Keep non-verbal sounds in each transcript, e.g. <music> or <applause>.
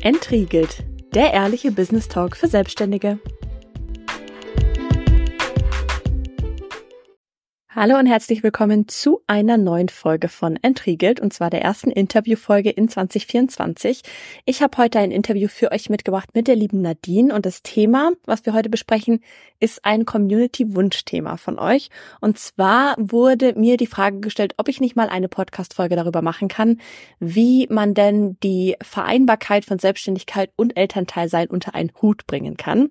Entriegelt, der ehrliche Business Talk für Selbstständige. Hallo und herzlich willkommen zu einer neuen Folge von Entriegelt und zwar der ersten Interviewfolge in 2024. Ich habe heute ein Interview für euch mitgebracht mit der lieben Nadine und das Thema, was wir heute besprechen, ist ein Community-Wunschthema von euch. Und zwar wurde mir die Frage gestellt, ob ich nicht mal eine Podcast-Folge darüber machen kann, wie man denn die Vereinbarkeit von Selbstständigkeit und Elternteilsein unter einen Hut bringen kann.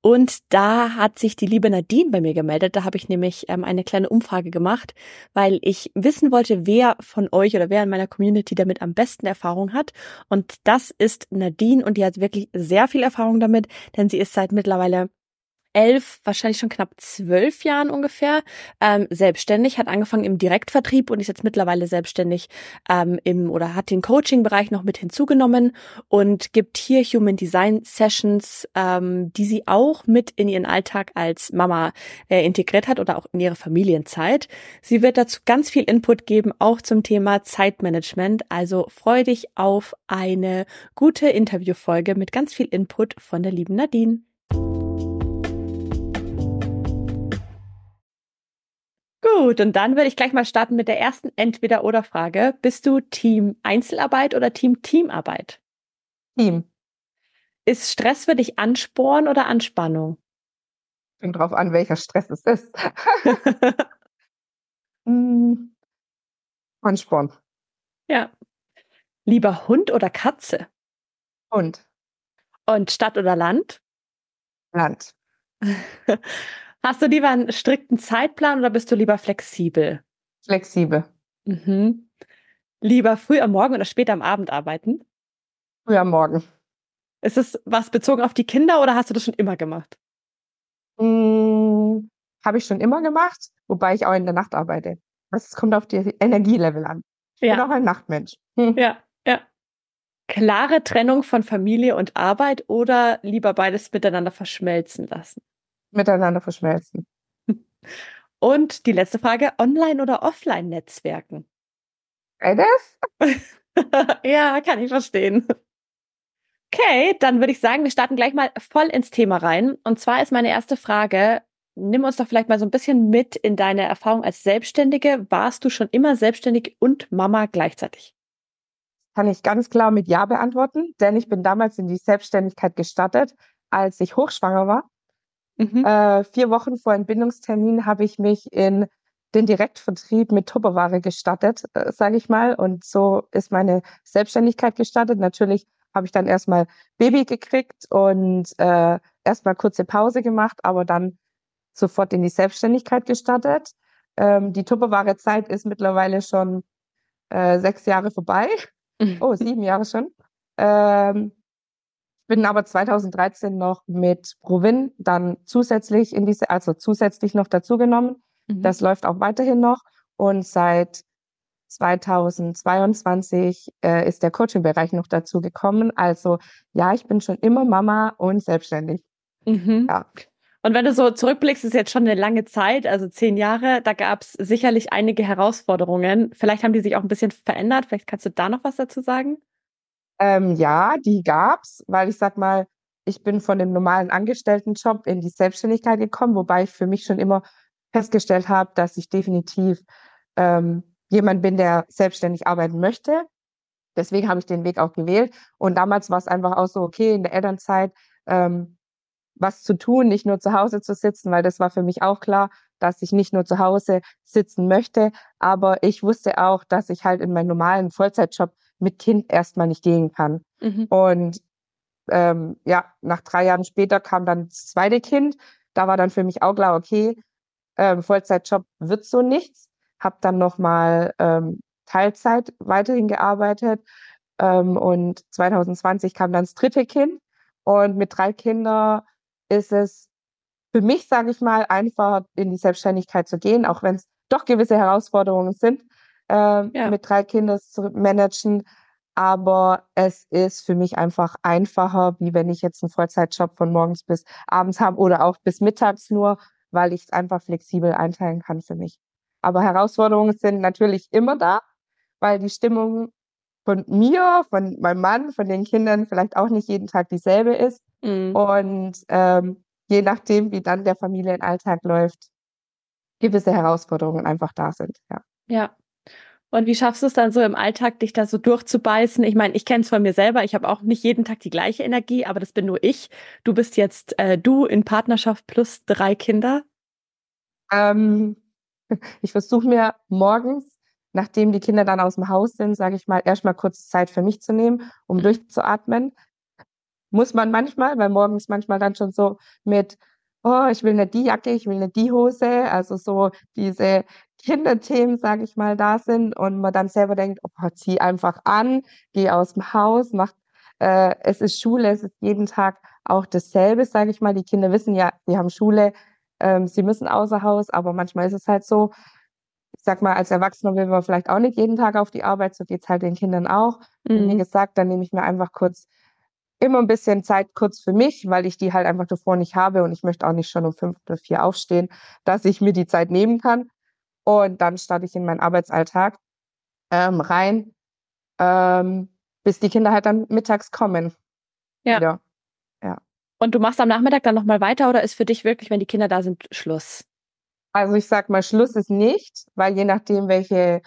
Und da hat sich die liebe Nadine bei mir gemeldet. Da habe ich nämlich ähm, eine kleine Umfrage Umfrage gemacht, weil ich wissen wollte, wer von euch oder wer in meiner Community damit am besten Erfahrung hat. Und das ist Nadine und die hat wirklich sehr viel Erfahrung damit, denn sie ist seit mittlerweile elf, wahrscheinlich schon knapp zwölf Jahren ungefähr ähm, selbstständig, hat angefangen im Direktvertrieb und ist jetzt mittlerweile selbstständig ähm, im oder hat den Coaching-Bereich noch mit hinzugenommen und gibt hier Human Design Sessions, ähm, die sie auch mit in ihren Alltag als Mama äh, integriert hat oder auch in ihre Familienzeit. Sie wird dazu ganz viel Input geben, auch zum Thema Zeitmanagement. Also freu dich auf eine gute Interviewfolge mit ganz viel Input von der lieben Nadine. Gut, und dann würde ich gleich mal starten mit der ersten Entweder-Oder-Frage. Bist du Team Einzelarbeit oder Team Teamarbeit? Team. Ist Stress für dich Ansporn oder Anspannung? Kommt drauf an, welcher Stress es ist. <laughs> hm. Ansporn. Ja. Lieber Hund oder Katze? Hund. Und Stadt oder Land? Land. <laughs> Hast du lieber einen strikten Zeitplan oder bist du lieber flexibel? Flexibel. Mhm. Lieber früh am Morgen oder spät am Abend arbeiten? Früh am Morgen. Ist es was bezogen auf die Kinder oder hast du das schon immer gemacht? Hm, Habe ich schon immer gemacht, wobei ich auch in der Nacht arbeite. Es kommt auf die Energielevel an. Ich ja. bin auch ein Nachtmensch. Hm. <laughs> Ja, ja. Klare Trennung von Familie und Arbeit oder lieber beides miteinander verschmelzen lassen? Miteinander verschmelzen. Und die letzte Frage, Online- oder Offline-Netzwerken? Beides? <laughs> ja, kann ich verstehen. Okay, dann würde ich sagen, wir starten gleich mal voll ins Thema rein. Und zwar ist meine erste Frage, nimm uns doch vielleicht mal so ein bisschen mit in deine Erfahrung als Selbstständige. Warst du schon immer selbstständig und Mama gleichzeitig? Kann ich ganz klar mit Ja beantworten, denn ich bin damals in die Selbstständigkeit gestartet, als ich hochschwanger war. Mhm. Äh, vier Wochen vor Entbindungstermin habe ich mich in den Direktvertrieb mit Tupperware gestattet, äh, sage ich mal. Und so ist meine Selbstständigkeit gestartet. Natürlich habe ich dann erstmal Baby gekriegt und äh, erstmal kurze Pause gemacht, aber dann sofort in die Selbstständigkeit gestartet. Ähm, die Tupperware-Zeit ist mittlerweile schon äh, sechs Jahre vorbei. <laughs> Oh, sieben Jahre schon. Ähm, bin aber 2013 noch mit Provin dann zusätzlich in diese, also zusätzlich noch dazugenommen. Mhm. Das läuft auch weiterhin noch. Und seit 2022 äh, ist der Coaching-Bereich noch dazu gekommen. Also ja, ich bin schon immer Mama und selbstständig. Mhm. Ja. Und wenn du so zurückblickst, ist jetzt schon eine lange Zeit, also zehn Jahre, da gab es sicherlich einige Herausforderungen. Vielleicht haben die sich auch ein bisschen verändert. Vielleicht kannst du da noch was dazu sagen? Ähm, ja, die gab's, weil ich sag mal, ich bin von dem normalen Angestelltenjob in die Selbstständigkeit gekommen, wobei ich für mich schon immer festgestellt habe, dass ich definitiv ähm, jemand bin, der selbstständig arbeiten möchte. Deswegen habe ich den Weg auch gewählt. Und damals war es einfach auch so, okay, in der Elternzeit ähm, was zu tun, nicht nur zu Hause zu sitzen, weil das war für mich auch klar, dass ich nicht nur zu Hause sitzen möchte. Aber ich wusste auch, dass ich halt in meinen normalen Vollzeitjob mit Kind erstmal nicht gehen kann. Mhm. Und ähm, ja, nach drei Jahren später kam dann das zweite Kind. Da war dann für mich auch klar, okay, ähm, Vollzeitjob wird so nichts. Hab dann nochmal ähm, Teilzeit weiterhin gearbeitet. Ähm, und 2020 kam dann das dritte Kind. Und mit drei Kindern ist es für mich, sage ich mal, einfach in die Selbstständigkeit zu gehen, auch wenn es doch gewisse Herausforderungen sind äh, ja. mit drei Kindern zu managen. Aber es ist für mich einfach einfacher, wie wenn ich jetzt einen Vollzeitjob von morgens bis abends habe oder auch bis mittags nur, weil ich es einfach flexibel einteilen kann für mich. Aber Herausforderungen sind natürlich immer da, weil die Stimmung von mir, von meinem Mann, von den Kindern vielleicht auch nicht jeden Tag dieselbe ist. Mhm. Und ähm, je nachdem, wie dann der Familienalltag läuft, gewisse Herausforderungen einfach da sind. Ja. Ja. Und wie schaffst du es dann so im Alltag, dich da so durchzubeißen? Ich meine, ich kenne es von mir selber. Ich habe auch nicht jeden Tag die gleiche Energie, aber das bin nur ich. Du bist jetzt äh, du in Partnerschaft plus drei Kinder. Ähm, <laughs> ich versuche mir morgens nachdem die Kinder dann aus dem Haus sind, sage ich mal, erstmal kurz Zeit für mich zu nehmen, um durchzuatmen. Muss man manchmal, weil morgens manchmal dann schon so mit, oh, ich will nicht die Jacke, ich will nicht die Hose, also so diese Kinderthemen, sage ich mal, da sind und man dann selber denkt, oh, zieh einfach an, geh aus dem Haus, mach, äh, es ist Schule, es ist jeden Tag auch dasselbe, sage ich mal. Die Kinder wissen ja, sie haben Schule, ähm, sie müssen außer Haus, aber manchmal ist es halt so, ich sag mal, als Erwachsener will man vielleicht auch nicht jeden Tag auf die Arbeit, so geht es halt den Kindern auch. Mhm. Wie gesagt, dann nehme ich mir einfach kurz immer ein bisschen Zeit kurz für mich, weil ich die halt einfach davor nicht habe und ich möchte auch nicht schon um fünf oder vier aufstehen, dass ich mir die Zeit nehmen kann. Und dann starte ich in meinen Arbeitsalltag ähm, rein, ähm, bis die Kinder halt dann mittags kommen. Ja. Wieder. ja. Und du machst am Nachmittag dann nochmal weiter oder ist für dich wirklich, wenn die Kinder da sind, Schluss? Also ich sag mal, Schluss ist nicht, weil je nachdem, welche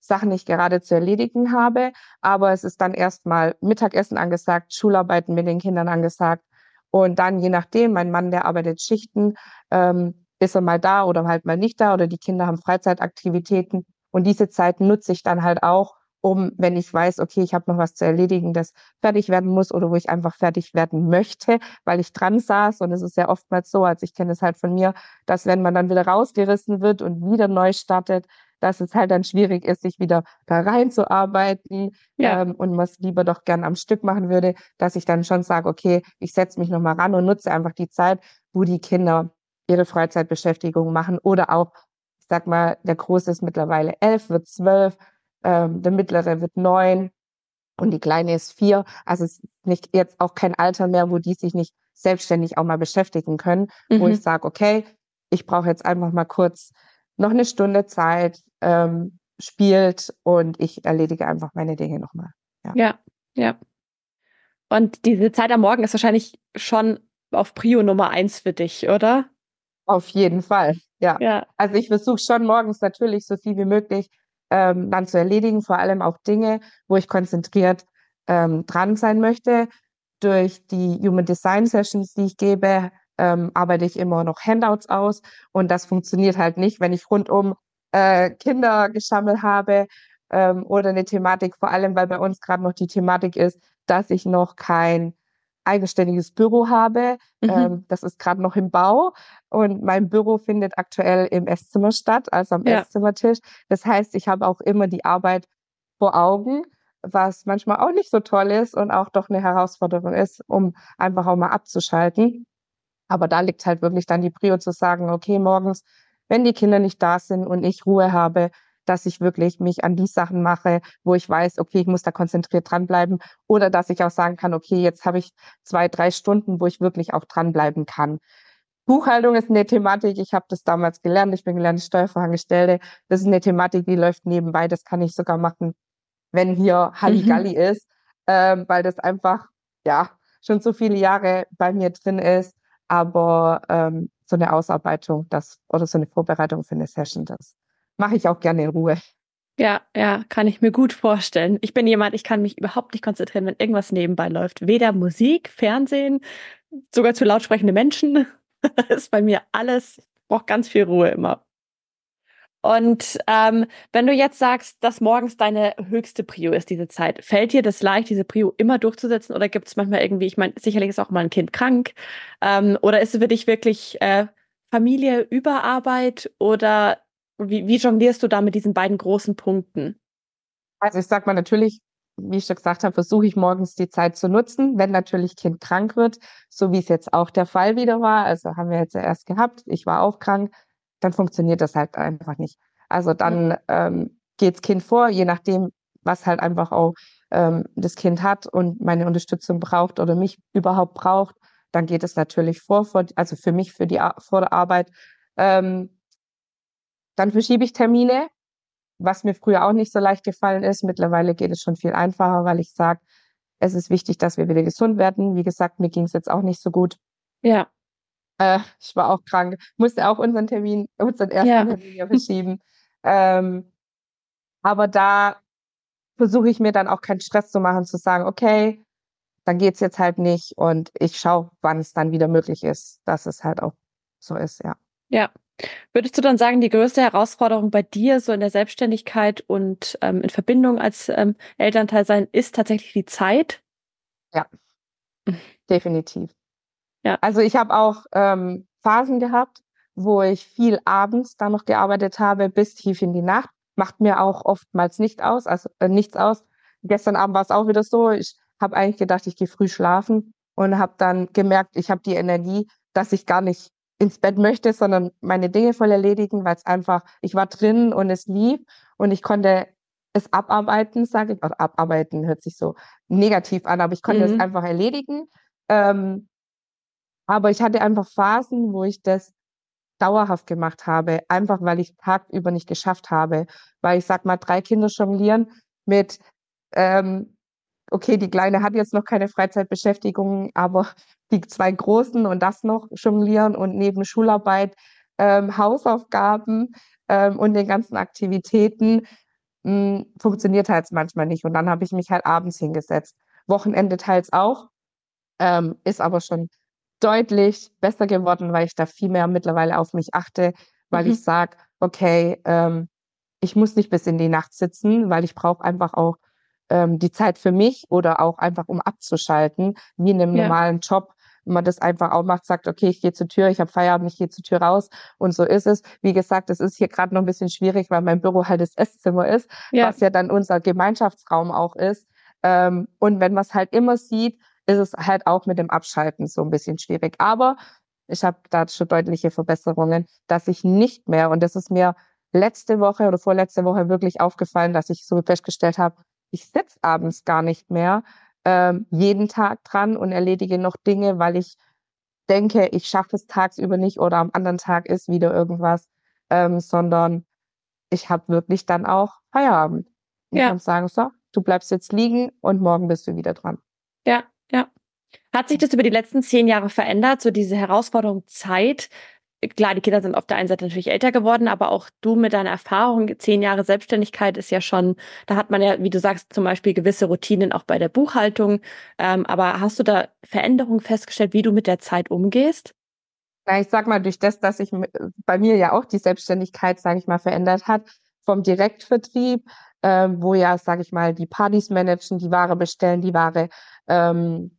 Sachen ich gerade zu erledigen habe, aber es ist dann erstmal Mittagessen angesagt, Schularbeiten mit den Kindern angesagt und dann je nachdem, mein Mann, der arbeitet Schichten, ähm, ist er mal da oder halt mal nicht da oder die Kinder haben Freizeitaktivitäten und diese Zeit nutze ich dann halt auch, um, wenn ich weiß, okay, ich habe noch was zu erledigen, das fertig werden muss oder wo ich einfach fertig werden möchte, weil ich dran saß. Und es ist ja oftmals so, als ich kenne es halt von mir, dass wenn man dann wieder rausgerissen wird und wieder neu startet, dass es halt dann schwierig ist, sich wieder da reinzuarbeiten ja. ähm, und man es lieber doch gern am Stück machen würde, dass ich dann schon sage, okay, ich setze mich nochmal ran und nutze einfach die Zeit, wo die Kinder ihre Freizeitbeschäftigung machen oder auch, ich sag mal, der Große ist mittlerweile elf, wird zwölf, ähm, der mittlere wird neun und die kleine ist vier. Also es ist nicht jetzt auch kein Alter mehr, wo die sich nicht selbstständig auch mal beschäftigen können, mhm. wo ich sage, okay, ich brauche jetzt einfach mal kurz noch eine Stunde Zeit, ähm, spielt und ich erledige einfach meine Dinge nochmal. Ja. ja, ja. Und diese Zeit am Morgen ist wahrscheinlich schon auf Prio Nummer eins für dich, oder? Auf jeden Fall, ja. ja. Also ich versuche schon morgens natürlich so viel wie möglich ähm, dann zu erledigen, vor allem auch Dinge, wo ich konzentriert ähm, dran sein möchte. Durch die Human Design Sessions, die ich gebe, ähm, arbeite ich immer noch Handouts aus und das funktioniert halt nicht, wenn ich rundum äh, Kindergeschammel habe ähm, oder eine Thematik, vor allem weil bei uns gerade noch die Thematik ist, dass ich noch kein eigenständiges Büro habe. Mhm. Ähm, das ist gerade noch im Bau und mein Büro findet aktuell im Esszimmer statt, also am ja. Esszimmertisch. Das heißt, ich habe auch immer die Arbeit vor Augen, was manchmal auch nicht so toll ist und auch doch eine Herausforderung ist, um einfach auch mal abzuschalten. Aber da liegt halt wirklich dann die Prio zu sagen, okay, morgens, wenn die Kinder nicht da sind und ich Ruhe habe, dass ich wirklich mich an die Sachen mache, wo ich weiß, okay, ich muss da konzentriert dranbleiben oder dass ich auch sagen kann, okay, jetzt habe ich zwei, drei Stunden, wo ich wirklich auch dranbleiben kann. Buchhaltung ist eine Thematik, ich habe das damals gelernt, ich bin gelernte Steuerfachangestellte. Das ist eine Thematik, die läuft nebenbei, das kann ich sogar machen, wenn hier Halligalli mhm. ist, äh, weil das einfach, ja, schon so viele Jahre bei mir drin ist. Aber ähm, so eine Ausarbeitung das, oder so eine Vorbereitung für eine Session, das mache ich auch gerne in Ruhe. Ja, ja, kann ich mir gut vorstellen. Ich bin jemand, ich kann mich überhaupt nicht konzentrieren, wenn irgendwas nebenbei läuft. Weder Musik, Fernsehen, sogar zu lautsprechende Menschen. das <laughs> ist bei mir alles, ich brauche ganz viel Ruhe immer. Und ähm, wenn du jetzt sagst, dass morgens deine höchste Prio ist, diese Zeit, fällt dir das leicht, diese Prio immer durchzusetzen? Oder gibt es manchmal irgendwie, ich meine, sicherlich ist auch mal ein Kind krank, ähm, oder ist es für dich wirklich äh, Familie über Arbeit oder wie, wie jonglierst du da mit diesen beiden großen Punkten? Also ich sag mal natürlich, wie ich schon gesagt habe, versuche ich morgens die Zeit zu nutzen, wenn natürlich Kind krank wird, so wie es jetzt auch der Fall wieder war. Also haben wir jetzt ja erst gehabt, ich war auch krank, dann funktioniert das halt einfach nicht. Also dann ähm, geht's Kind vor, je nachdem, was halt einfach auch ähm, das Kind hat und meine Unterstützung braucht oder mich überhaupt braucht, dann geht es natürlich vor, vor also für mich, für die vor der Arbeit. Ähm, dann verschiebe ich Termine. was mir früher auch nicht so leicht gefallen ist. Mittlerweile geht es schon viel einfacher, weil ich sage, es ist wichtig, dass wir wieder gesund werden. Wie gesagt, mir ging es jetzt auch nicht so gut. Ja. Äh, ich war auch krank, musste auch unseren Termin, unseren ersten ja. Termin ja verschieben. ähm, aber da versuche ich mir dann auch keinen Stress zu machen, zu sagen, okay, dann geht es jetzt halt nicht und ich schaue, wann es dann wieder möglich ist, dass es halt auch so ist, ja. Ja. Würdest du dann sagen, die größte Herausforderung bei dir so in der Selbstständigkeit und ähm, in Verbindung als ähm, Elternteil sein ist tatsächlich die Zeit? Ja, definitiv. Ja. Also ich habe auch ähm, Phasen gehabt, wo ich viel abends da noch gearbeitet habe, bis tief in die Nacht. Macht mir auch oftmals nicht aus, also äh, nichts aus. Gestern Abend war es auch wieder so. Ich habe eigentlich gedacht, ich gehe früh schlafen und habe dann gemerkt, ich habe die Energie, dass ich gar nicht ins Bett möchte, sondern meine Dinge voll erledigen, weil es einfach, ich war drin und es lief und ich konnte es abarbeiten, sage ich, oder abarbeiten hört sich so negativ an, aber ich konnte mhm. es einfach erledigen. Ähm, aber ich hatte einfach Phasen, wo ich das dauerhaft gemacht habe, einfach weil ich tagüber nicht geschafft habe, weil ich sag mal, drei Kinder jonglieren mit ähm, okay, die Kleine hat jetzt noch keine Freizeitbeschäftigung, aber <laughs> die zwei Großen und das noch jonglieren und neben Schularbeit, ähm, Hausaufgaben ähm, und den ganzen Aktivitäten mh, hm, funktioniert halt manchmal nicht. Und dann habe ich mich halt abends hingesetzt. Wochenende teils auch, ähm, ist aber schon deutlich besser geworden, weil ich da viel mehr mittlerweile auf mich achte, weil mhm. ich sage, okay, ähm, ich muss nicht bis in die Nacht sitzen, weil ich brauche einfach auch ähm, die Zeit für mich oder auch einfach um abzuschalten, wie in einem ja. normalen Job. Wenn man das einfach auch macht, sagt, okay, ich gehe zur Tür, ich habe Feierabend, ich gehe zur Tür raus und so ist es. Wie gesagt, es ist hier gerade noch ein bisschen schwierig, weil mein Büro halt das Esszimmer ist, ja. was ja dann unser Gemeinschaftsraum auch ist. Ähm, und wenn man es halt immer sieht, ist es halt auch mit dem Abschalten so ein bisschen schwierig. Aber ich habe da schon deutliche Verbesserungen, dass ich nicht mehr, und das ist mir letzte Woche oder vorletzte Woche wirklich aufgefallen, dass ich so festgestellt habe, ich sitze abends gar nicht mehr ähm, jeden Tag dran und erledige noch Dinge, weil ich denke, ich schaffe es tagsüber nicht oder am anderen Tag ist wieder irgendwas, ähm, sondern ich habe wirklich dann auch Feierabend. Ich ja. kann sagen, so, du bleibst jetzt liegen und morgen bist du wieder dran. Ja, ja. Hat sich das über die letzten zehn Jahre verändert, so diese Herausforderung Zeit? Klar, die Kinder sind auf der einen Seite natürlich älter geworden, aber auch du mit deiner Erfahrung, zehn Jahre Selbstständigkeit ist ja schon, da hat man ja, wie du sagst, zum Beispiel gewisse Routinen auch bei der Buchhaltung. Ähm, aber hast du da Veränderungen festgestellt, wie du mit der Zeit umgehst? Na, ich sag mal, durch das, dass sich bei mir ja auch die Selbstständigkeit, sage ich mal, verändert hat, vom Direktvertrieb, äh, wo ja, sage ich mal, die Partys managen, die Ware bestellen, die Ware ähm,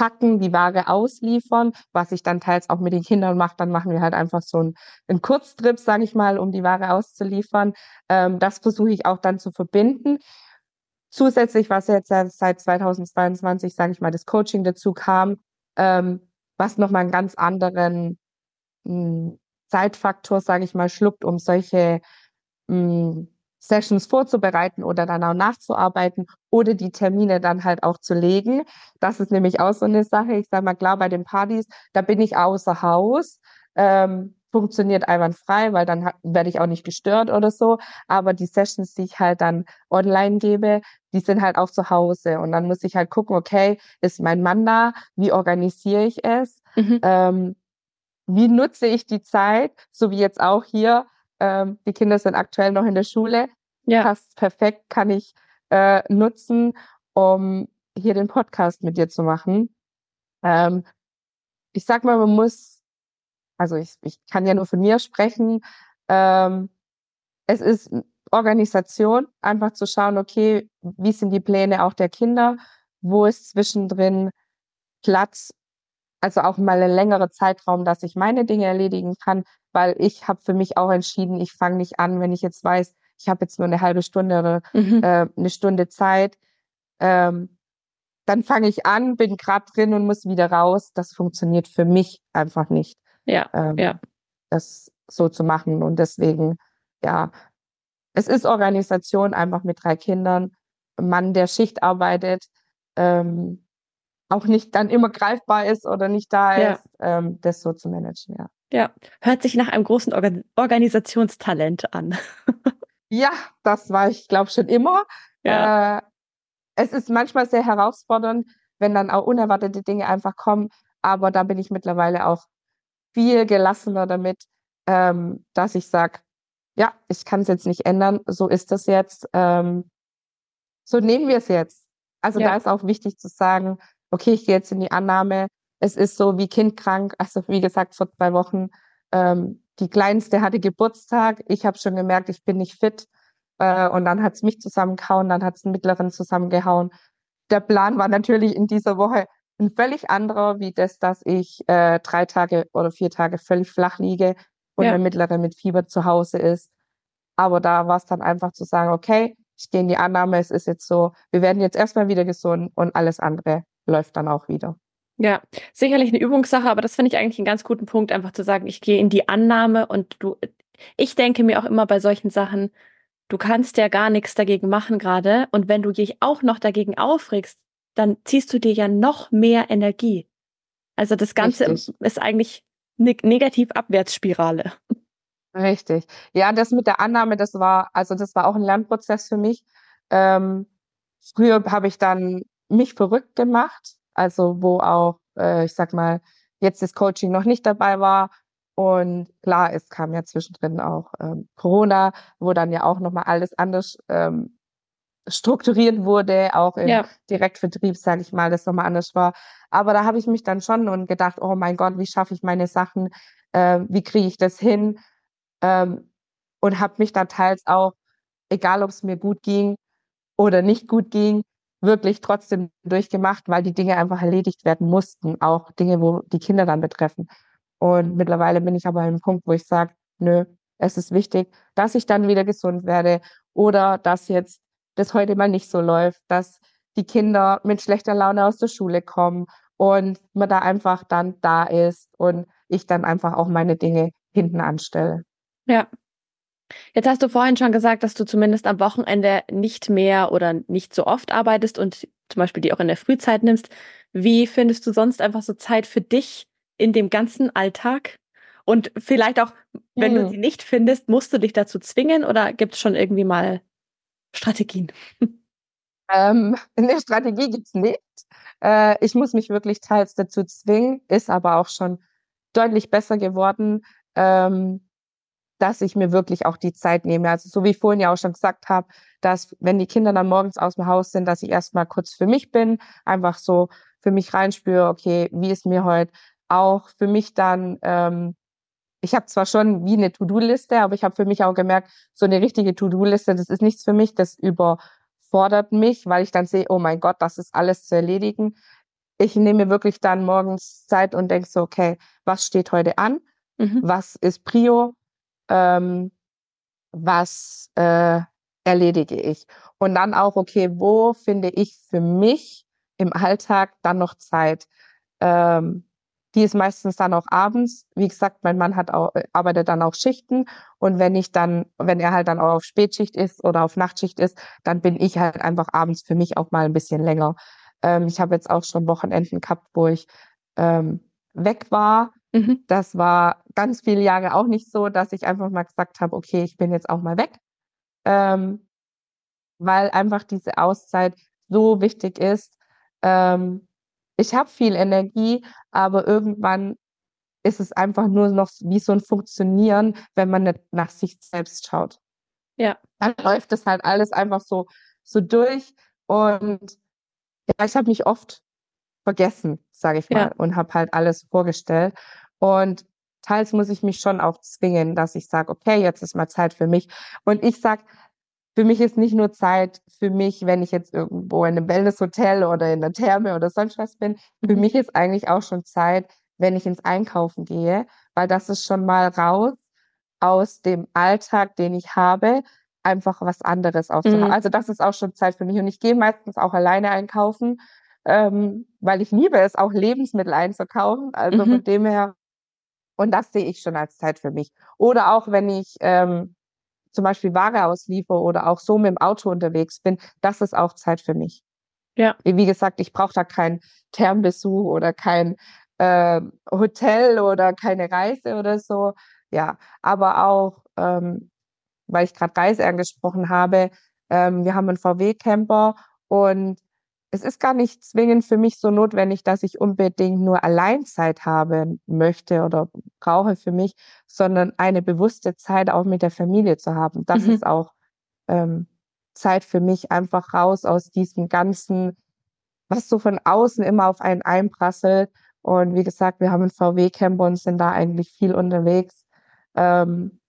packen, die Ware ausliefern, was ich dann teils auch mit den Kindern mache. Dann machen wir halt einfach so einen, einen Kurztrip, sage ich mal, um die Ware auszuliefern. Ähm, das versuche ich auch dann zu verbinden. Zusätzlich, was jetzt seit 2022, sage ich mal, das Coaching dazu kam, ähm, was nochmal einen ganz anderen mh, hm, Zeitfaktor, sage ich mal, schluckt, um solche mh, hm, Sessions vorzubereiten oder dann auch nachzuarbeiten oder die Termine dann halt auch zu legen. Das ist nämlich auch so eine Sache. Ich sage mal klar, bei den Partys, da bin ich außer Haus. Ähm, funktioniert einwandfrei, weil dann werde ich auch nicht gestört oder so. Aber die Sessions, die ich halt dann online gebe, die sind halt auch zu Hause. Und dann muss ich halt gucken, okay, ist mein Mann da? Wie organisiere ich es? Mhm. Ähm, wie nutze ich die Zeit? So wie jetzt auch hier ähm, die Kinder sind aktuell noch in der Schule. Ja. Passt perfekt, kann ich äh, nutzen, um hier den Podcast mit dir zu machen. Ähm, ich sag mal, man muss, also ich, ich kann ja nur von mir sprechen. Ähm, es ist Organisation, einfach zu schauen, okay, wie sind die Pläne auch der Kinder, wo ist zwischendrin Platz, also auch mal ein längerer Zeitraum, dass ich meine Dinge erledigen kann, weil ich habe für mich auch entschieden, ich fange nicht an, wenn ich jetzt weiß, ich habe jetzt nur eine halbe Stunde oder mhm. äh, eine Stunde Zeit. Ähm, dann fange ich an, bin gerade drin und muss wieder raus. Das funktioniert für mich einfach nicht. Ja, ähm, ja. Das so zu machen. Und deswegen, ja, es ist Organisation einfach mit drei Kindern. Mann, der Schicht arbeitet, ähm, auch nicht dann immer greifbar ist oder nicht da ja. ist, ähm, das so zu managen, ja. Ja, hört sich nach einem großen Organ Organisationstalent an. <laughs> Ja, das war ich, glaube schon immer. Ja. Äh, es ist manchmal sehr herausfordernd, wenn dann auch unerwartete Dinge einfach kommen, aber da bin ich mittlerweile auch viel gelassener damit, ähm, dass ich sage, ja, ich kann es jetzt nicht ändern, so ist das jetzt, ähm, so nehmen wir es jetzt. Also Ja. da ist auch wichtig zu sagen, okay, ich gehe jetzt in die Annahme, es ist so wie Kind krank, also wie gesagt, vor zwei Wochen, ähm, die Kleinste hatte Geburtstag, ich habe schon gemerkt, ich bin nicht fit, äh, und dann hat's mich zusammengehauen, dann hat's den Mittleren zusammengehauen. Der Plan war natürlich in dieser Woche ein völlig anderer, wie das, dass ich äh, drei Tage oder vier Tage völlig flach liege und Ja. der Mittlere mit Fieber zu Hause ist. Aber da war es dann einfach zu sagen, okay, ich gehe in die Annahme, es ist jetzt so, wir werden jetzt erstmal wieder gesund und alles andere läuft dann auch wieder. Ja, sicherlich eine Übungssache, aber das finde ich eigentlich einen ganz guten Punkt, einfach zu sagen, ich gehe in die Annahme und du, ich denke mir auch immer bei solchen Sachen, du kannst ja gar nichts dagegen machen gerade und wenn du dich auch noch dagegen aufregst, dann ziehst du dir ja noch mehr Energie. Also das Ganze Richtig. ist eigentlich eine Negativ-Abwärtsspirale. Richtig. Ja, das mit der Annahme, das war, also das war auch ein Lernprozess für mich. Ähm, früher habe ich dann mich verrückt gemacht, also wo auch, äh, ich sag mal, jetzt das Coaching noch nicht dabei war. Und klar, es kam ja zwischendrin auch ähm, Corona, wo dann ja auch nochmal alles anders ähm, strukturiert wurde, auch im Ja. Direktvertrieb, sage ich mal, das nochmal anders war. Aber da habe ich mich dann schon und gedacht, oh mein Gott, wie schaffe ich meine Sachen? Äh, wie kriege ich das hin? Ähm, und habe mich da teils auch, egal ob es mir gut ging oder nicht gut ging, wirklich trotzdem durchgemacht, weil die Dinge einfach erledigt werden mussten, auch Dinge, wo die Kinder dann betreffen. Und mittlerweile bin ich aber an einem Punkt, wo ich sage, nö, es ist wichtig, dass ich dann wieder gesund werde oder dass jetzt das heute mal nicht so läuft, dass die Kinder mit schlechter Laune aus der Schule kommen und man da einfach dann da ist und ich dann einfach auch meine Dinge hinten anstelle. Ja. Jetzt hast du vorhin schon gesagt, dass du zumindest am Wochenende nicht mehr oder nicht so oft arbeitest und zum Beispiel die auch in der Frühzeit nimmst. Wie findest du sonst einfach so Zeit für dich in dem ganzen Alltag? Und vielleicht auch, wenn du Hm. sie nicht findest, musst du dich dazu zwingen oder gibt es schon irgendwie mal Strategien? Ähm, <laughs> 'ne Strategie gibt's nicht. Äh, ich muss mich wirklich teils dazu zwingen, ist aber auch schon deutlich besser geworden, ähm, dass ich mir wirklich auch die Zeit nehme. Also, so wie ich vorhin ja auch schon gesagt habe, dass, wenn die Kinder dann morgens aus'm Haus sind, dass ich erst mal kurz für mich bin, einfach so für mich reinspüre: „Okay, wie ist mir heut?“ Auch für mich dann, ähm ich habe zwar schon wie 'ne To-do-Liste, aber ich habe für mich auch gemerkt, so 'ne richtige To-do-Liste, das ist nichts für mich, das überfordert mich, weil ich dann sehe: „Oh mein Gott, das ist alles zu erledigen.“ Ich nehme mir wirklich dann morgens Zeit und denke so: „Okay, was steht heute an? Mhm. Was ist Prio? Ähm, was, äh, erledige ich?“ Und dann auch: „Okay, wo finde ich für mich im Alltag dann noch Zeit?“ Ähm, die ist meistens dann auch abends. Wie gesagt, mein Mann hat auch äh, arbeitet dann auch Schichten und wenn ich dann wenn er halt dann auch auf Spätschicht ist oder auf Nachtschicht ist, dann bin ich halt einfach abends für mich auch mal 'n bisschen länger. Ähm, ich habe jetzt auch schon Wochenenden gehabt, wo ich, ähm, weg war. Mhm. Das war ganz viele Jahre auch nicht so, dass ich einfach mal gesagt habe: „Okay, ich bin jetzt auch mal weg.“ Ähm, weil einfach diese Auszeit so wichtig ist. Ähm, ich habe viel Energie, aber irgendwann ist es einfach nur noch wie so 'n Funktionieren, wenn man nicht nach sich selbst schaut. Ja. Dann läuft das halt alles einfach so so durch und ja, ich habe mich oft vergessen, sage ich Ja. mal, und habe halt alles vorgestellt. Und teils muss ich mich schon auch zwingen, dass ich sage: „Okay, jetzt ist mal Zeit für mich.“ Und ich sage, für mich ist nicht nur Zeit für mich, wenn ich jetzt irgendwo in 'nem Wellnesshotel oder in der Therme oder sonst was bin. Für Mhm. mich ist eigentlich auch schon Zeit, wenn ich ins Einkaufen gehe, weil das ist schon mal raus aus dem Alltag, den ich habe, einfach was anderes ha Mhm. also, das ist auch schon Zeit für mich. Und ich gehe meistens auch alleine einkaufen, ähm, weil ich liebe es, auch Lebensmittel einzukaufen. Also, Mhm. von dem her und das sehe ich schon als Zeit für mich. Oder auch, wenn ich, ähm, zum Beispiel Ware ausliefere oder auch so mit'm Auto unterwegs bin, das ist auch Zeit für mich. Ja. Wie gesagt, ich brauche da keinen Thermenbesuch oder kein, ähm, Hotel oder keine Reise oder so. Ja, aber auch, ähm, weil ich gerade Reise angesprochen habe, ähm, wir haben einen VW-Camper und es ist gar nicht zwingend für mich so notwendig, dass ich unbedingt nur Alleinzeit haben möchte oder brauche für mich, sondern eine bewusste Zeit auch mit der Familie zu haben. Das Mhm. ist auch ähm, Zeit für mich, einfach raus aus diesem ganzen, was so von außen immer auf einen einprasselt. Und wie gesagt, wir haben einen VW-Camper und sind da eigentlich viel unterwegs. Ähm,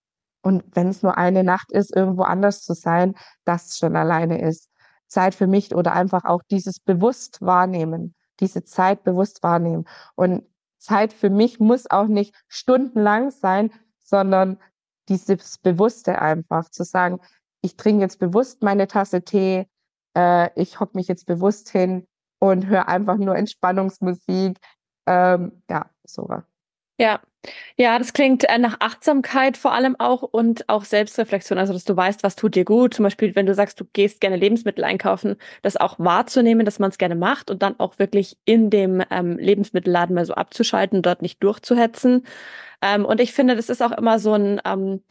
und wenn es nur eine Nacht ist, irgendwo anders zu sein, das schon alleine ist Zeit für mich oder einfach auch dieses bewusst wahrnehmen, diese Zeit bewusst wahrnehmen. Und Zeit für mich muss auch nicht stundenlang sein, sondern dieses Bewusste einfach zu sagen, ich trinke jetzt bewusst meine Tasse Tee, äh, ich hocke mich jetzt bewusst hin und höre einfach nur Entspannungsmusik. Ähm, ja, sowas. Ja, ja, das klingt äh, nach Achtsamkeit vor allem auch und auch Selbstreflexion, also dass du weißt, was tut dir gut. Zum Beispiel, wenn du sagst, du gehst gerne Lebensmittel einkaufen, das auch wahrzunehmen, dass man es gerne macht und dann auch wirklich in dem ähm, Lebensmittelladen mal so abzuschalten, dort nicht durchzuhetzen. Ähm, und ich finde, das ist auch immer so ein, ähm,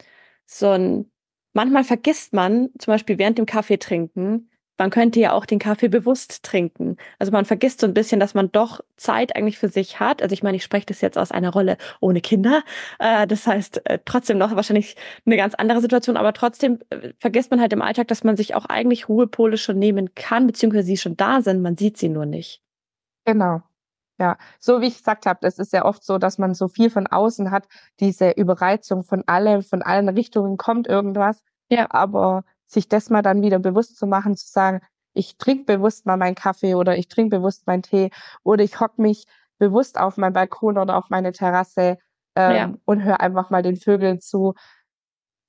so ein, manchmal vergisst man, zum Beispiel während dem Kaffee trinken, man könnte ja auch den Kaffee bewusst trinken. Also man vergisst so ein bisschen, dass man doch Zeit eigentlich für sich hat. Also ich meine, ich spreche das jetzt aus einer Rolle ohne Kinder. Äh, das heißt, äh, trotzdem noch wahrscheinlich eine ganz andere Situation, aber trotzdem äh, vergisst man halt im Alltag, dass man sich auch eigentlich Ruhepole schon nehmen kann, beziehungsweise sie schon da sind, man sieht sie nur nicht. Genau. Ja, so wie ich gesagt habe, das ist ja oft so, dass man so viel von außen hat, diese Überreizung von allem, von allen Richtungen kommt irgendwas. Ja. Aber sich das mal dann wieder bewusst zu machen, zu sagen, ich trinke bewusst mal meinen Kaffee oder ich trinke bewusst meinen Tee oder ich hocke mich bewusst auf meinen Balkon oder auf meine Terrasse ähm, Ja. und höre einfach mal den Vögeln zu.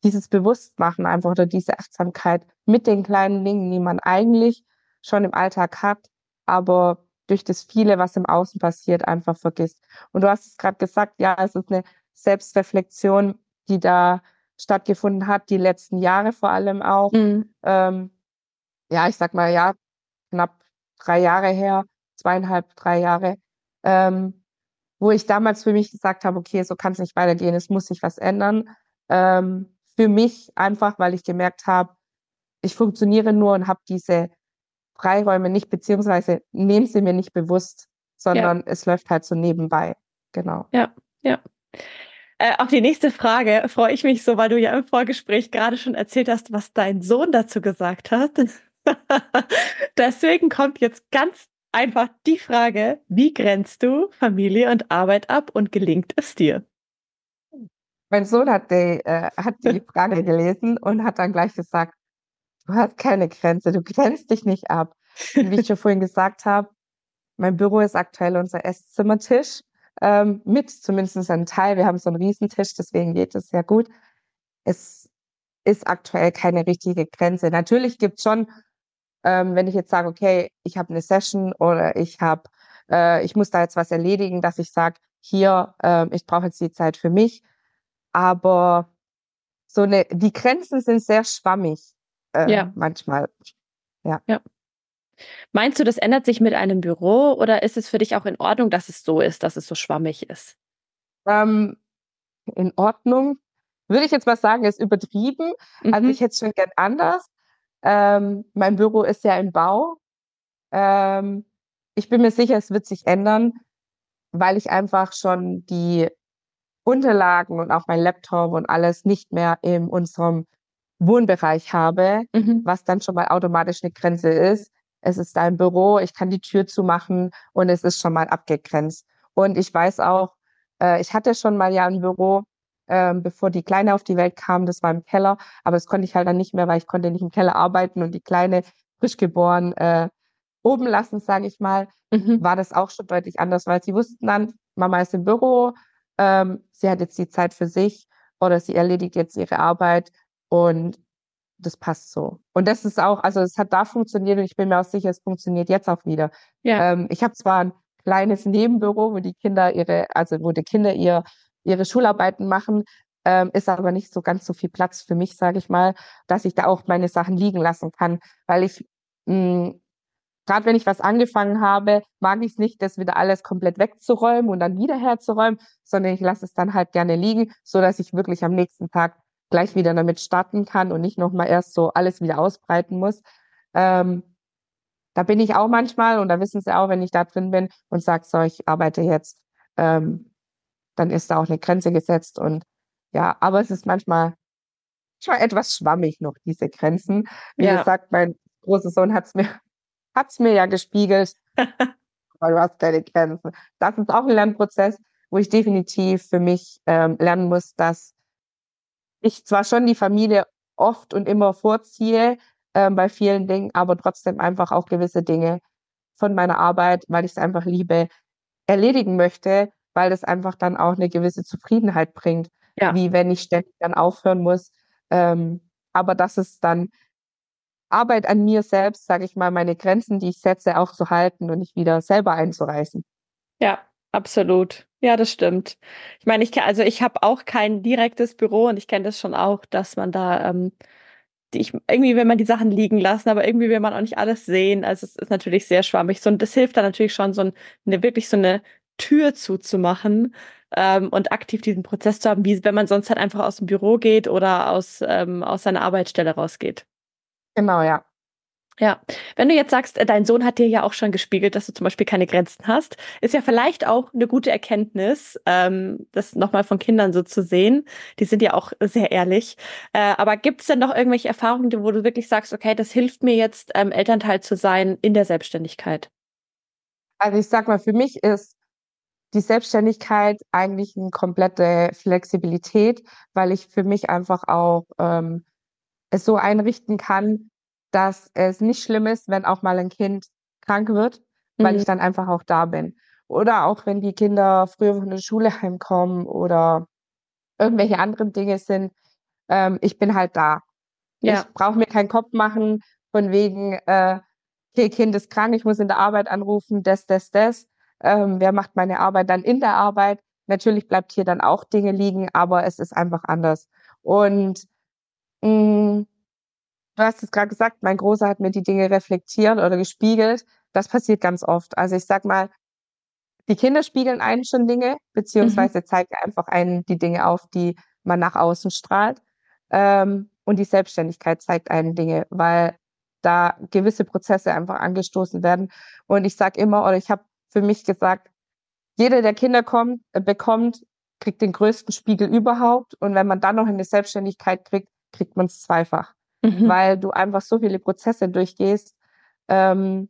Dieses Bewusstmachen einfach oder diese Achtsamkeit mit den kleinen Dingen, die man eigentlich schon im Alltag hat, aber durch das viele, was im Außen passiert, einfach vergisst. Und du hast es gerade gesagt, ja, es ist eine Selbstreflexion, die da stattgefunden hat, die letzten Jahre vor allem auch. Mhm. Ähm, ja, ich sag mal, ja, knapp drei Jahre her, zweieinhalb, drei Jahre, ähm, wo ich damals für mich gesagt habe, okay, so kann es nicht weitergehen, es muss sich was ändern. Ähm, für mich einfach, weil ich gemerkt habe, ich funktioniere nur und habe diese Freiräume nicht, beziehungsweise nehme sie mir nicht bewusst, sondern es läuft halt so nebenbei. Genau. Ja, ja. Äh, auf die nächste Frage freue ich mich so, weil du ja im Vorgespräch gerade schon erzählt hast, was dein Sohn dazu gesagt hat. <laughs> Deswegen kommt jetzt ganz einfach die Frage, wie grenzt du Familie und Arbeit ab und gelingt es dir? Mein Sohn hat die, äh, hat die <laughs> Frage gelesen und hat dann gleich gesagt, du hast keine Grenze, du grenzt dich nicht ab. Und wie ich schon vorhin gesagt habe, mein Büro ist aktuell unser Esszimmertisch ähm, mit zumindest ein Teil. Wir haben so einen Riesentisch, deswegen geht es sehr gut. Es ist aktuell keine richtige Grenze. Natürlich gibt es schon, ähm, wenn ich jetzt sage, okay, ich habe eine Session oder ich habe, äh, ich muss da jetzt was erledigen, dass ich sage, hier, äh, ich brauche jetzt die Zeit für mich. Aber so eine, die Grenzen sind sehr schwammig äh, Ja. manchmal. Meinst du, das ändert sich mit einem Büro oder ist es für dich auch in Ordnung, dass es so ist, dass es so schwammig ist? Ähm, in Ordnung. Würde ich jetzt mal sagen, ist übertrieben. Also Mhm. ich hätte es schon gern anders. Ähm, mein Büro ist ja im Bau. Ähm, ich bin mir sicher, es wird sich ändern, weil ich einfach schon die Unterlagen und auch mein Laptop und alles nicht mehr in unserem Wohnbereich habe, Mhm. was dann schon mal automatisch eine Grenze ist. Es ist da im Büro, ich kann die Tür zumachen und es ist schon mal abgegrenzt. Und ich weiß auch, äh, ich hatte schon mal ja ein Büro, ähm, bevor die Kleine auf die Welt kam, das war im Keller, aber das konnte ich halt dann nicht mehr, weil ich konnte nicht im Keller arbeiten und die Kleine frisch geboren äh, oben lassen, sage ich mal, Mhm. war das auch schon deutlich anders, weil sie wussten dann, Mama ist im Büro, ähm, sie hat jetzt die Zeit für sich oder sie erledigt jetzt ihre Arbeit und das passt so. Und das ist auch, also es hat da funktioniert und ich bin mir auch sicher, es funktioniert jetzt auch wieder. Ja. Ähm, ich habe zwar ein kleines Nebenbüro, wo die Kinder ihre, also wo die Kinder ihr, ihre Schularbeiten machen, ähm, ist aber nicht so ganz so viel Platz für mich, sage ich mal, dass ich da auch meine Sachen liegen lassen kann, weil ich mh, gerade wenn ich was angefangen habe, mag ich es nicht, das wieder alles komplett wegzuräumen und dann wieder herzuräumen, sondern ich lasse es dann halt gerne liegen, so dass ich wirklich am nächsten Tag gleich wieder damit starten kann und nicht nochmal erst so alles wieder ausbreiten muss. Ähm, da bin ich auch manchmal und da wissen sie auch, wenn ich da drin bin und sage, so, ich arbeite jetzt, ähm, dann ist da auch eine Grenze gesetzt und ja, aber es ist manchmal schon etwas schwammig noch, diese Grenzen. Wie ja. gesagt, mein großer Sohn hat es mir, hat's mir ja gespiegelt. <laughs> weil du hast keine Grenzen. Das ist auch ein Lernprozess, wo ich definitiv für mich ähm, lernen muss, dass ich zwar schon die Familie oft und immer vorziehe ähm, bei vielen Dingen, aber trotzdem einfach auch gewisse Dinge von meiner Arbeit, weil ich es einfach liebe, erledigen möchte, weil das einfach dann auch eine gewisse Zufriedenheit bringt, ja. wie wenn ich ständig dann aufhören muss. Ähm, aber das ist dann Arbeit an mir selbst, sage ich mal, meine Grenzen, die ich setze, auch zu halten und nicht wieder selber einzureißen. Ja, absolut. Ja, das stimmt. Ich meine, ich also ich habe auch kein direktes Büro und ich kenne das schon auch, dass man da ähm, ich, irgendwie will man die Sachen liegen lassen, aber irgendwie will man auch nicht alles sehen. Also es ist natürlich sehr schwammig. So, und das hilft dann natürlich schon, so eine wirklich so eine Tür zuzumachen ähm, und aktiv diesen Prozess zu haben, wie wenn man sonst halt einfach aus dem Büro geht oder aus, ähm, aus seiner Arbeitsstelle rausgeht. Genau, ja. Ja, wenn du jetzt sagst, äh, dein Sohn hat dir ja auch schon gespiegelt, dass du zum Beispiel keine Grenzen hast, ist ja vielleicht auch eine gute Erkenntnis, ähm, das nochmal von Kindern so zu sehen. Die sind ja auch sehr ehrlich. Äh, aber gibt es denn noch irgendwelche Erfahrungen, wo du wirklich sagst, okay, das hilft mir jetzt, ähm, Elternteil zu sein in der Selbstständigkeit? Also ich sag mal, für mich ist die Selbstständigkeit eigentlich eine komplette Flexibilität, weil ich für mich einfach auch ähm, es so einrichten kann, dass es nicht schlimm ist, wenn auch mal ein Kind krank wird, weil mhm. ich dann einfach auch da bin. Oder auch wenn die Kinder früher von der Schule <laughs> heimkommen oder irgendwelche anderen Dinge sind, ähm, ich bin halt da. Ja. Ich brauche mir keinen Kopf machen von wegen, äh, okay, Kind ist krank, ich muss in der Arbeit anrufen, das, das, das. Ähm, wer macht meine Arbeit dann in der Arbeit? Natürlich bleibt hier dann auch Dinge liegen, aber es ist einfach anders. Und mh, mm, du hast es gerade gesagt, mein Großer hat mir die Dinge reflektiert oder gespiegelt. Das passiert ganz oft. Also ich sag mal, die Kinder spiegeln einen schon Dinge, beziehungsweise mhm. zeigen einfach einen die Dinge auf, die man nach außen strahlt. Ähm, und die Selbstständigkeit zeigt einen Dinge, weil da gewisse Prozesse einfach angestoßen werden. Und ich sage immer, oder ich habe für mich gesagt, jeder, der Kinder kommt, äh, bekommt, kriegt den größten Spiegel überhaupt. Und wenn man dann noch in die Selbstständigkeit kriegt, kriegt man es zweifach mhm. weil du einfach so viele Prozesse durchgehst. Ähm,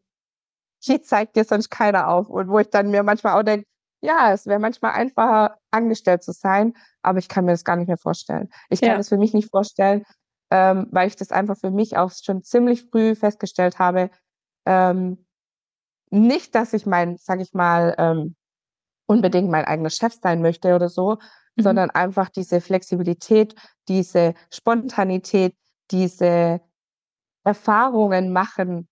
die zeigt dir sonst keiner auf. Und wo ich dann mir manchmal auch denke, ja, es wäre manchmal einfacher, angestellt zu sein, aber ich kann mir das gar nicht mehr vorstellen. Ich kann ja. das für mich nicht vorstellen, ähm, weil ich das einfach für mich auch schon ziemlich früh festgestellt habe. Ähm, nicht, dass ich mein, sag ich mal, ähm, unbedingt mein eigener Chef sein möchte oder so, mhm. sondern einfach diese Flexibilität, diese Spontanität, diese Erfahrungen machen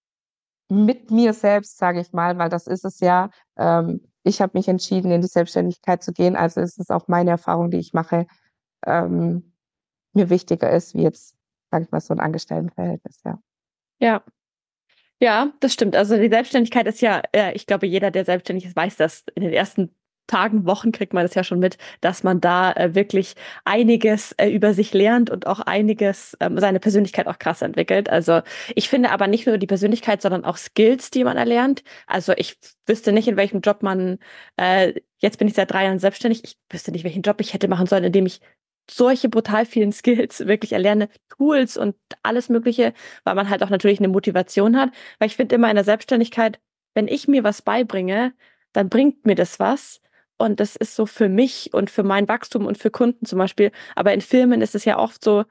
mit mir selbst, sage ich mal, weil das ist es ja. Ähm, ich habe mich entschieden, in die Selbstständigkeit zu gehen, also ist es auch meine Erfahrung, die ich mache, ähm, mir wichtiger ist, wie jetzt, sage ich mal, so ein Angestelltenverhältnis, ja. Ja. Ja, das stimmt. Also die Selbstständigkeit ist ja, äh, ich glaube, jeder, der selbstständig ist, weiß das in den ersten Tagen, Wochen kriegt man das ja schon mit, dass man da äh, wirklich einiges äh, über sich lernt und auch einiges, ähm, seine Persönlichkeit auch krass entwickelt. Also ich finde aber nicht nur die Persönlichkeit, sondern auch Skills, die man erlernt. Also ich wüsste nicht, in welchem Job man, äh, jetzt bin ich seit drei Jahren selbstständig, ich wüsste nicht, welchen Job ich hätte machen sollen, in dem ich solche brutal vielen Skills wirklich erlerne, Tools und alles Mögliche, weil man halt auch natürlich eine Motivation hat. Weil ich finde immer in der Selbstständigkeit, wenn ich mir was beibringe, dann bringt mir das was. Und das ist so für mich und für mein Wachstum und für Kunden zum Beispiel. Aber in Firmen ist es ja oft so,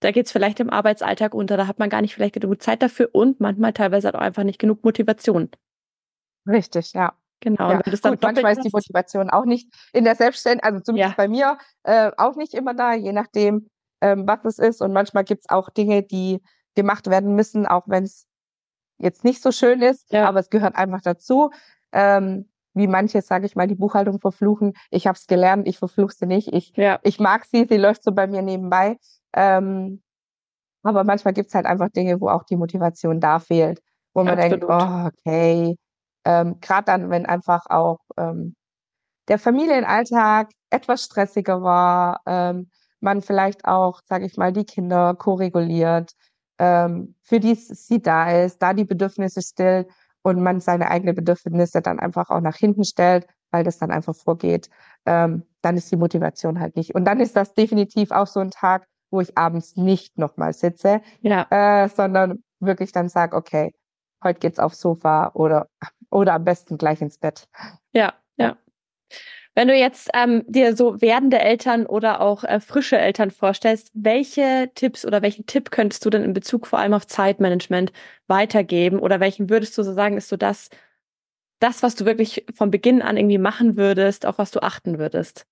da geht es vielleicht im Arbeitsalltag unter, da hat man gar nicht vielleicht genug Zeit dafür und manchmal teilweise auch einfach nicht genug Motivation. Richtig, ja. Genau. Ja. Gut, manchmal ist die Motivation auch nicht in der Selbstständigkeit, also zumindest ja. bei mir, äh, auch nicht immer da, je nachdem, ähm, was es ist. Und manchmal gibt es auch Dinge, die gemacht werden müssen, auch wenn es jetzt nicht so schön ist, ja. aber es gehört einfach dazu. Ähm, wie manche, sage ich mal, die Buchhaltung verfluchen. Ich habe es gelernt, ich verfluche sie nicht. Ich, ja. ich mag sie, sie läuft so bei mir nebenbei. Ähm, aber manchmal gibt's halt einfach Dinge, wo auch die Motivation da fehlt, wo man Absolut. denkt, oh, okay. Ähm, Gerade dann, wenn einfach auch ähm, der Familienalltag etwas stressiger war, ähm, man vielleicht auch, sage ich mal, die Kinder koreguliert, ähm, für die sie da ist, da die Bedürfnisse stillt und man seine eigenen Bedürfnisse dann einfach auch nach hinten stellt, weil das dann einfach vorgeht, ähm, dann ist die Motivation halt nicht. Und dann ist das definitiv auch so ein Tag, wo ich abends nicht nochmal sitze, ja. äh, sondern wirklich dann sage, okay, heute geht's aufs Sofa oder, oder am besten gleich ins Bett. Ja, ja. Wenn du jetzt ähm, dir so werdende Eltern oder auch äh, frische Eltern vorstellst, welche Tipps oder welchen Tipp könntest du denn in Bezug vor allem auf Zeitmanagement weitergeben? Oder welchen würdest du so sagen, ist so das, das, was du wirklich von Beginn an irgendwie machen würdest, auf was du achten würdest?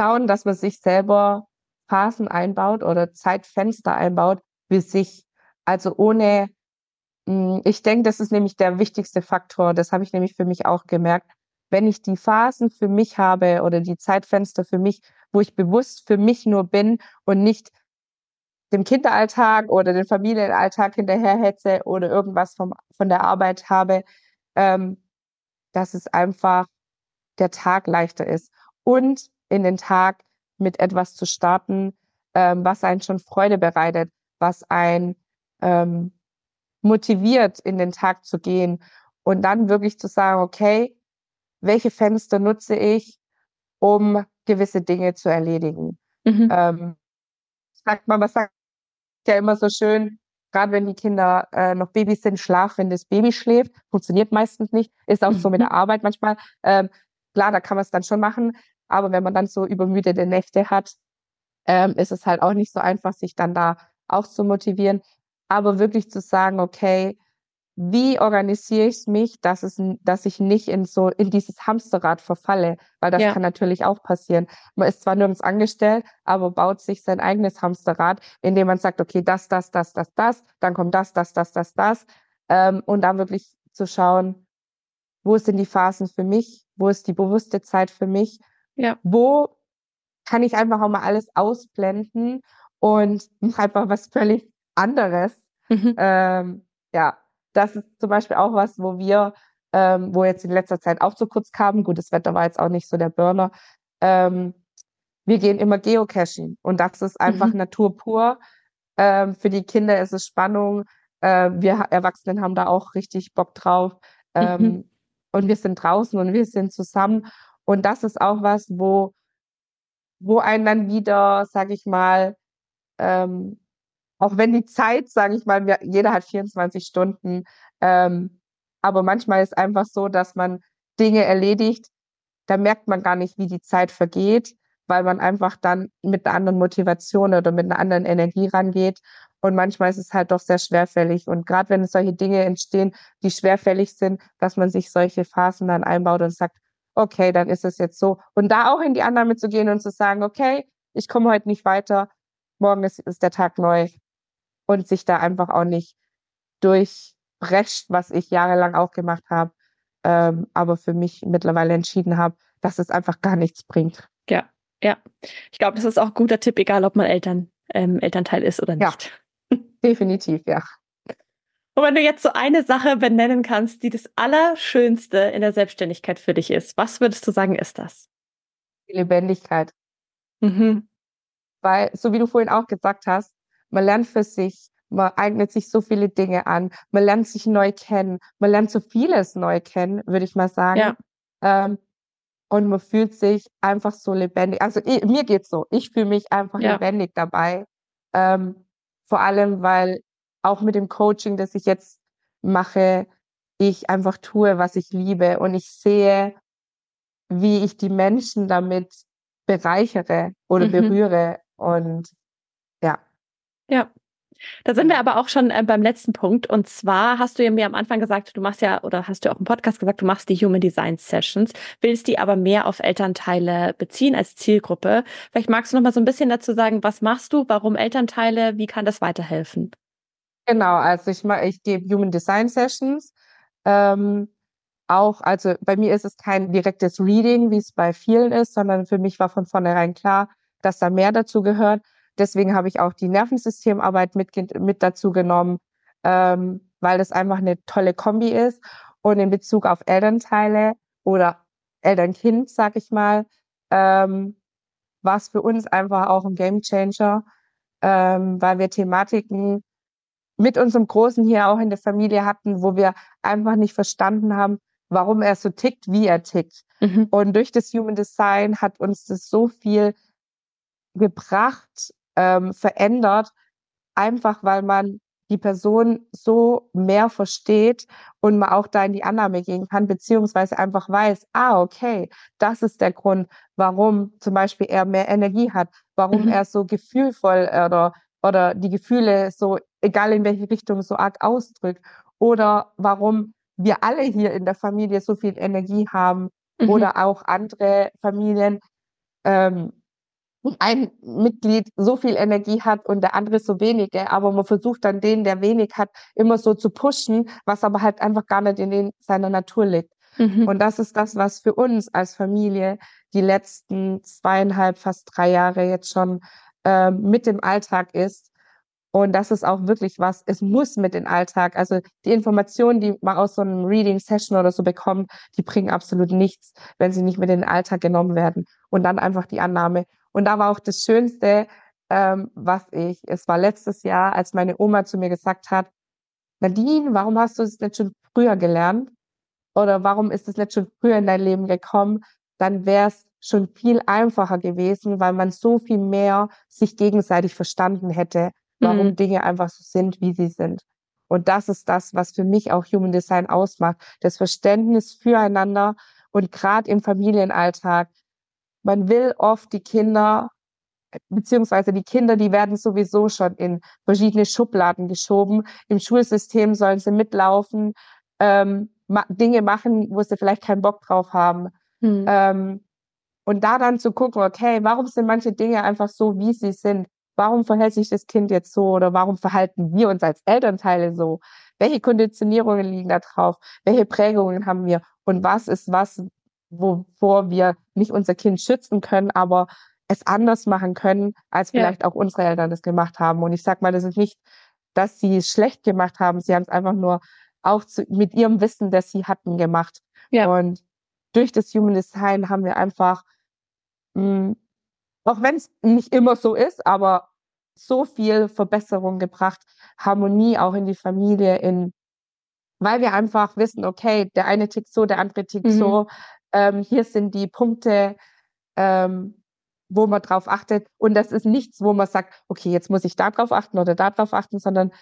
Schauen, dass man sich selber Phasen einbaut oder Zeitfenster einbaut für sich. Also ohne, hm, ich denke, das ist nämlich der wichtigste Faktor. Das habe ich nämlich für mich auch gemerkt wenn ich die Phasen für mich habe oder die Zeitfenster für mich, wo ich bewusst für mich nur bin und nicht dem Kinderalltag oder den Familienalltag hinterherhetze oder irgendwas vom, von der Arbeit habe, ähm, dass es einfach der Tag leichter ist. Und in den Tag mit etwas zu starten, ähm, was einen schon Freude bereitet, was einen ähm, motiviert, in den Tag zu gehen und dann wirklich zu sagen, okay, welche Fenster nutze ich, um gewisse Dinge zu erledigen. Mhm. Ähm, sagt man, was sagt ja immer so schön, gerade wenn die Kinder äh, noch Babys sind, schlaf, wenn das Baby schläft. Funktioniert meistens nicht. Ist auch mhm. so mit der mhm. Arbeit manchmal. Ähm, klar, da kann man es dann schon machen. Aber wenn man dann so übermüdete Nächte hat, ähm, ist es halt auch nicht so einfach, sich dann da auch zu motivieren. Aber wirklich zu sagen, okay, wie organisiere ich mich, dass es, dass ich nicht in so in dieses Hamsterrad verfalle, weil das ja. kann natürlich auch passieren. Man ist zwar nirgends angestellt, aber baut sich sein eigenes Hamsterrad, indem man sagt, okay, das, das, das, das, das, dann kommt das, das, das, das, das, ähm, und dann wirklich zu schauen, wo sind die Phasen für mich, wo ist die bewusste Zeit für mich, ja. wo kann ich einfach auch mal alles ausblenden und <laughs> einfach was völlig anderes. Mhm. Ähm, ja, das ist zum Beispiel auch was, wo wir, ähm, wo jetzt in letzter Zeit auch zu kurz kamen, gut, das Wetter war jetzt auch nicht so der Burner, ähm, wir gehen immer Geocaching und das ist einfach mhm. Natur pur. Ähm, für die Kinder ist es Spannung. Äh, wir Erwachsenen haben da auch richtig Bock drauf. Ähm, mhm. Und wir sind draußen und wir sind zusammen. Und das ist auch was, wo, wo einen dann wieder, sag ich mal, ähm, auch wenn die Zeit, sage ich mal, jeder hat 24 Stunden, ähm, aber manchmal ist einfach so, dass man Dinge erledigt, da merkt man gar nicht, wie die Zeit vergeht, weil man einfach dann mit einer anderen Motivation oder mit einer anderen Energie rangeht. Und manchmal ist es halt doch sehr schwerfällig. Und gerade wenn solche Dinge entstehen, die schwerfällig sind, dass man sich solche Phasen dann einbaut und sagt, okay, dann ist es jetzt so. Und da auch in die Annahme zu gehen und zu sagen, okay, ich komme heute nicht weiter, morgen ist, ist der Tag neu und sich da einfach auch nicht durchbrecht, was ich jahrelang auch gemacht habe, ähm, aber für mich mittlerweile entschieden habe, dass es einfach gar nichts bringt. Ja, ja. Ich glaube, das ist auch ein guter Tipp, egal ob man Eltern, ähm, Elternteil ist oder nicht. Ja, <laughs> definitiv, ja. Und wenn du jetzt so eine Sache benennen kannst, die das Allerschönste in der Selbstständigkeit für dich ist, was würdest du sagen, ist das? Die Lebendigkeit. Mhm. Weil, so wie du vorhin auch gesagt hast, man lernt für sich, man eignet sich so viele Dinge an, man lernt sich neu kennen, man lernt so vieles neu kennen, würde ich mal sagen. Ja. Ähm, und man fühlt sich einfach so lebendig. Also ich, mir geht's so. Ich fühle mich einfach ja. lebendig dabei. Ähm, vor allem, weil auch mit dem Coaching, das ich jetzt mache, ich einfach tue, was ich liebe und ich sehe, wie ich die Menschen damit bereichere oder mhm. berühre. Und ja. Da sind wir aber auch schon äh, beim letzten Punkt. Und zwar hast du ja mir am Anfang gesagt, du machst ja, oder hast du auch im Podcast gesagt, du machst die Human Design Sessions, willst die aber mehr auf Elternteile beziehen als Zielgruppe. Vielleicht magst du noch mal so ein bisschen dazu sagen, was machst du, warum Elternteile, wie kann das weiterhelfen? Genau, also ich, ich gebe Human Design Sessions. Ähm, auch, also bei mir ist es kein direktes Reading, wie es bei vielen ist, sondern für mich war von vornherein klar, dass da mehr dazu gehört. Deswegen habe ich auch die Nervensystemarbeit mit, mit dazu genommen, ähm, weil das einfach eine tolle Kombi ist. Und in Bezug auf Elternteile oder Elternkind, sag ich mal, ähm, war es für uns einfach auch ein Gamechanger, ähm, weil wir Thematiken mit unserem Großen hier auch in der Familie hatten, wo wir einfach nicht verstanden haben, warum er so tickt, wie er tickt. Mhm. Und durch das Human Design hat uns das so viel gebracht, ähm, verändert, einfach weil man die Person so mehr versteht und man auch da in die Annahme gehen kann, beziehungsweise einfach weiß, ah, okay, das ist der Grund, warum zum Beispiel er mehr Energie hat, warum mhm. er so gefühlvoll oder, oder die Gefühle so, egal in welche Richtung, so arg ausdrückt oder warum wir alle hier in der Familie so viel Energie haben mhm. oder auch andere Familien, ähm, ein Mitglied so viel Energie hat und der andere so wenige, aber man versucht dann den, der wenig hat, immer so zu pushen, was aber halt einfach gar nicht in den, seiner Natur liegt. Mhm. Und das ist das, was für uns als Familie die letzten zweieinhalb, fast drei Jahre jetzt schon äh, mit dem Alltag ist. Und das ist auch wirklich was, es muss mit dem Alltag. Also die Informationen, die man aus so einem Reading-Session oder so bekommt, die bringen absolut nichts, wenn sie nicht mit in den Alltag genommen werden. Und dann einfach die Annahme. Und da war auch das Schönste, ähm, was ich, es war letztes Jahr, als meine Oma zu mir gesagt hat, Nadine, warum hast du es nicht schon früher gelernt? Oder warum ist es nicht schon früher in dein Leben gekommen? Dann wäre es schon viel einfacher gewesen, weil man so viel mehr sich gegenseitig verstanden hätte, warum mhm. Dinge einfach so sind, wie sie sind. Und das ist das, was für mich auch Human Design ausmacht. Das Verständnis füreinander und gerade im Familienalltag man will oft die Kinder, beziehungsweise die Kinder, die werden sowieso schon in verschiedene Schubladen geschoben. Im Schulsystem sollen sie mitlaufen, ähm, ma Dinge machen, wo sie vielleicht keinen Bock drauf haben. Hm. Ähm, und da dann zu gucken, okay, warum sind manche Dinge einfach so, wie sie sind? Warum verhält sich das Kind jetzt so oder warum verhalten wir uns als Elternteile so? Welche Konditionierungen liegen da drauf? Welche Prägungen haben wir? Und was ist was, wovor wir nicht unser Kind schützen können, aber es anders machen können, als vielleicht ja. auch unsere Eltern das gemacht haben. Und ich sag mal, das ist nicht, dass sie es schlecht gemacht haben. Sie haben es einfach nur auch zu, mit ihrem Wissen, das sie hatten, gemacht. Ja. Und durch das Human Design haben wir einfach, mh, hm, auch wenn es nicht immer so ist, aber so viel Verbesserung gebracht, Harmonie auch in die Familie, in weil wir einfach wissen, okay, der eine tickt so, der andere tickt mhm. so, ähm, hier sind die Punkte, ähm, wo man drauf achtet. Und das ist nichts, wo man sagt, okay, jetzt muss ich da drauf achten oder da drauf achten, sondern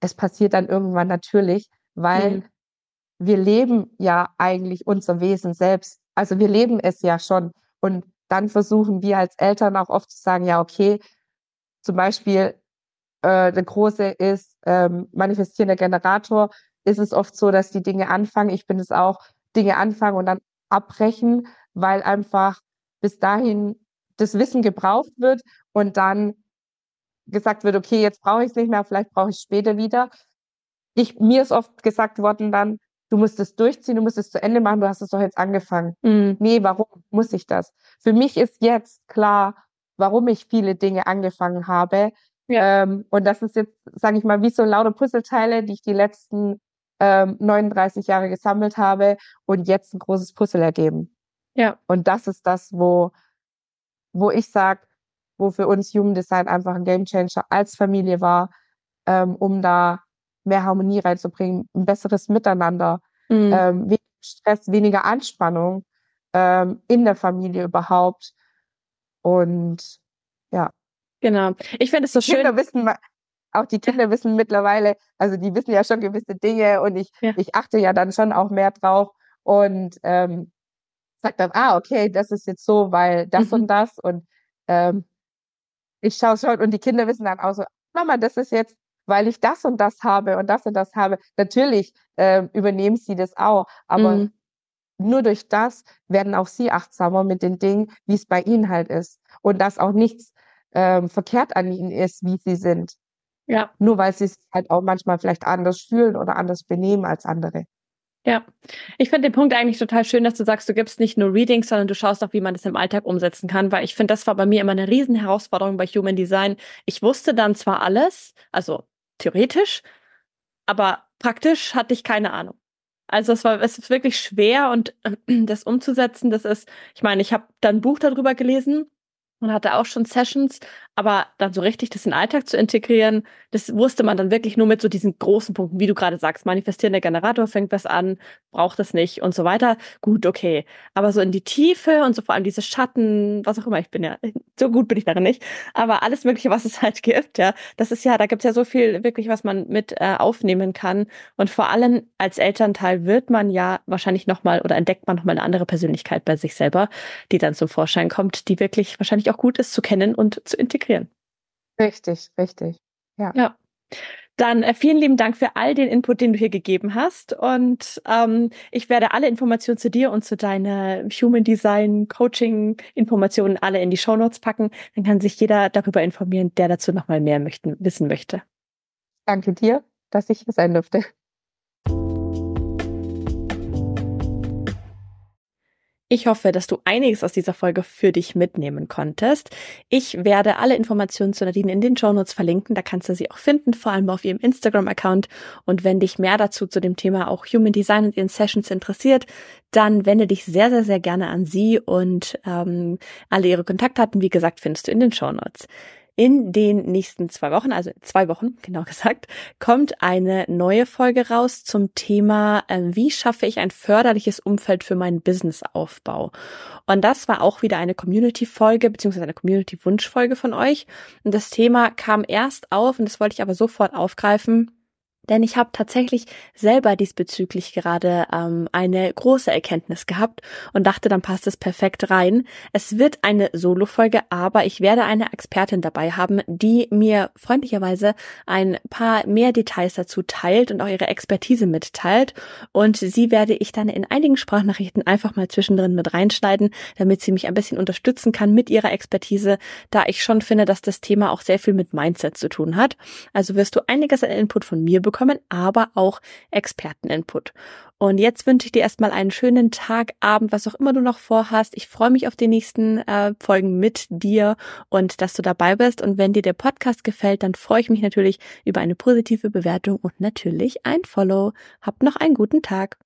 es passiert dann irgendwann natürlich, weil mhm. wir leben ja eigentlich unser Wesen selbst. Also wir leben es ja schon. Und dann versuchen wir als Eltern auch oft zu sagen, ja, okay, zum Beispiel äh, der große ist ähm, manifestierender Generator, ist es oft so, dass die Dinge anfangen. Ich bin es auch, Dinge anfangen und dann abbrechen, weil einfach bis dahin das Wissen gebraucht wird und dann gesagt wird, okay, jetzt brauche ich es nicht mehr, vielleicht brauche ich es später wieder. Ich, mir ist oft gesagt worden dann, du musst es durchziehen, du musst es zu Ende machen, du hast es doch jetzt angefangen. Mhm. Nee, warum muss ich das? Für mich ist jetzt klar, warum ich viele Dinge angefangen habe. Ja. Ähm, und das ist jetzt, sage ich mal, wie so lauter Puzzleteile, die ich die letzten ähm, 39 Jahre gesammelt habe und jetzt ein großes Puzzle ergeben. Ja. Und das ist das, wo, wo ich sage, wo für uns Human Design einfach ein Game Changer als Familie war, ähm, um da mehr Harmonie reinzubringen, ein besseres Miteinander, mhm. ähm, weniger Stress, weniger Anspannung ähm, in der Familie überhaupt. Und ja. Genau. Ich finde es so schön. Kinder wissen, auch die Kinder <laughs> wissen mittlerweile, also die wissen ja schon gewisse Dinge und ich, ja. ich achte ja dann schon auch mehr drauf und ähm, sag dann, ah, okay, das ist jetzt so, weil das mhm. und das und ähm, ich schaue schon und die Kinder wissen dann auch so, Mama, das ist jetzt, weil ich das und das habe und das und das habe. Natürlich ähm, übernehmen sie das auch, aber mhm. nur durch das werden auch sie achtsamer mit den Dingen, wie es bei ihnen halt ist und dass auch nichts ähm, verkehrt an ihnen ist, wie sie sind. Ja. Nur weil sie sich halt auch manchmal vielleicht anders fühlen oder anders benehmen als andere. Ja, ich finde den Punkt eigentlich total schön, dass du sagst, du gibst nicht nur Readings, sondern du schaust auch, wie man das im Alltag umsetzen kann, weil ich finde, das war bei mir immer eine riesen Herausforderung bei Human Design. Ich wusste dann zwar alles, also theoretisch, aber praktisch hatte ich keine Ahnung. Also es war es ist wirklich schwer und <clears throat> das umzusetzen, das ist, ich meine, ich habe dann ein Buch darüber gelesen und hatte auch schon Sessions, aber dann so richtig das in den Alltag zu integrieren, das wusste man dann wirklich nur mit so diesen großen Punkten, wie du gerade sagst, manifestierender Generator fängt was an, braucht das nicht und so weiter. Gut, okay. Aber so in die Tiefe und so vor allem diese Schatten, was auch immer, ich bin ja, <laughs> so gut bin ich darin nicht, aber alles Mögliche, was es halt <laughs> gibt, ja, das ist ja, da gibt's ja so viel wirklich, was man mit äh, aufnehmen kann. Und vor allem als Elternteil wird man ja wahrscheinlich nochmal oder entdeckt man nochmal eine andere Persönlichkeit bei sich selber, die dann zum Vorschein kommt, die wirklich wahrscheinlich auch gut ist zu kennen und zu integrieren. Richtig, richtig. Ja. Ja. Dann äh, vielen lieben Dank für all den Input, den du hier gegeben hast. Und ähm, ich werde alle Informationen zu dir und zu deiner Human Design Coaching Informationen alle in die Show Notes packen. Dann kann sich jeder darüber informieren, der dazu nochmal mehr möchten, wissen möchte. Danke dir, dass ich hier sein durfte. Ich hoffe, dass du einiges aus dieser Folge für dich mitnehmen konntest. Ich werde alle Informationen zu Nadine in den Show Notes verlinken. Da kannst du sie auch finden, vor allem auf ihrem Instagram-Account. Und wenn dich mehr dazu zu dem Thema auch Human Design und ihren Sessions interessiert, dann wende dich sehr, sehr, sehr gerne an sie und ähm, alle ihre Kontaktdaten, wie gesagt, findest du in den Show Notes. In den nächsten zwei Wochen, also zwei Wochen <laughs> genau gesagt, kommt eine neue Folge raus zum Thema, äh, wie schaffe ich ein förderliches Umfeld für meinen Businessaufbau. Und das war auch wieder eine Community-Folge, beziehungsweise eine Community-Wunschfolge von euch. Und das Thema kam erst auf, und das wollte ich aber sofort aufgreifen, denn ich habe tatsächlich selber diesbezüglich gerade ähm, eine große Erkenntnis gehabt und dachte, dann passt es perfekt rein. Es wird eine Solo-Folge, aber ich werde eine Expertin dabei haben, die mir freundlicherweise ein paar mehr Details dazu teilt und auch ihre Expertise mitteilt. Und sie werde ich dann in einigen Sprachnachrichten einfach mal zwischendrin mit reinschneiden, damit sie mich ein bisschen unterstützen kann mit ihrer Expertise, da ich schon finde, dass das Thema auch sehr viel mit Mindset zu tun hat. Also wirst du einiges an Input von mir bekommen bekommen, aber auch Experteninput. Und jetzt wünsche ich dir erstmal einen schönen Tag, Abend, was auch immer du noch vorhast. Ich freue mich auf die nächsten äh, Folgen mit dir und dass du dabei bist. Und wenn dir der Podcast gefällt, dann freue ich mich natürlich über eine positive Bewertung und natürlich ein Follow. Habt noch einen guten Tag.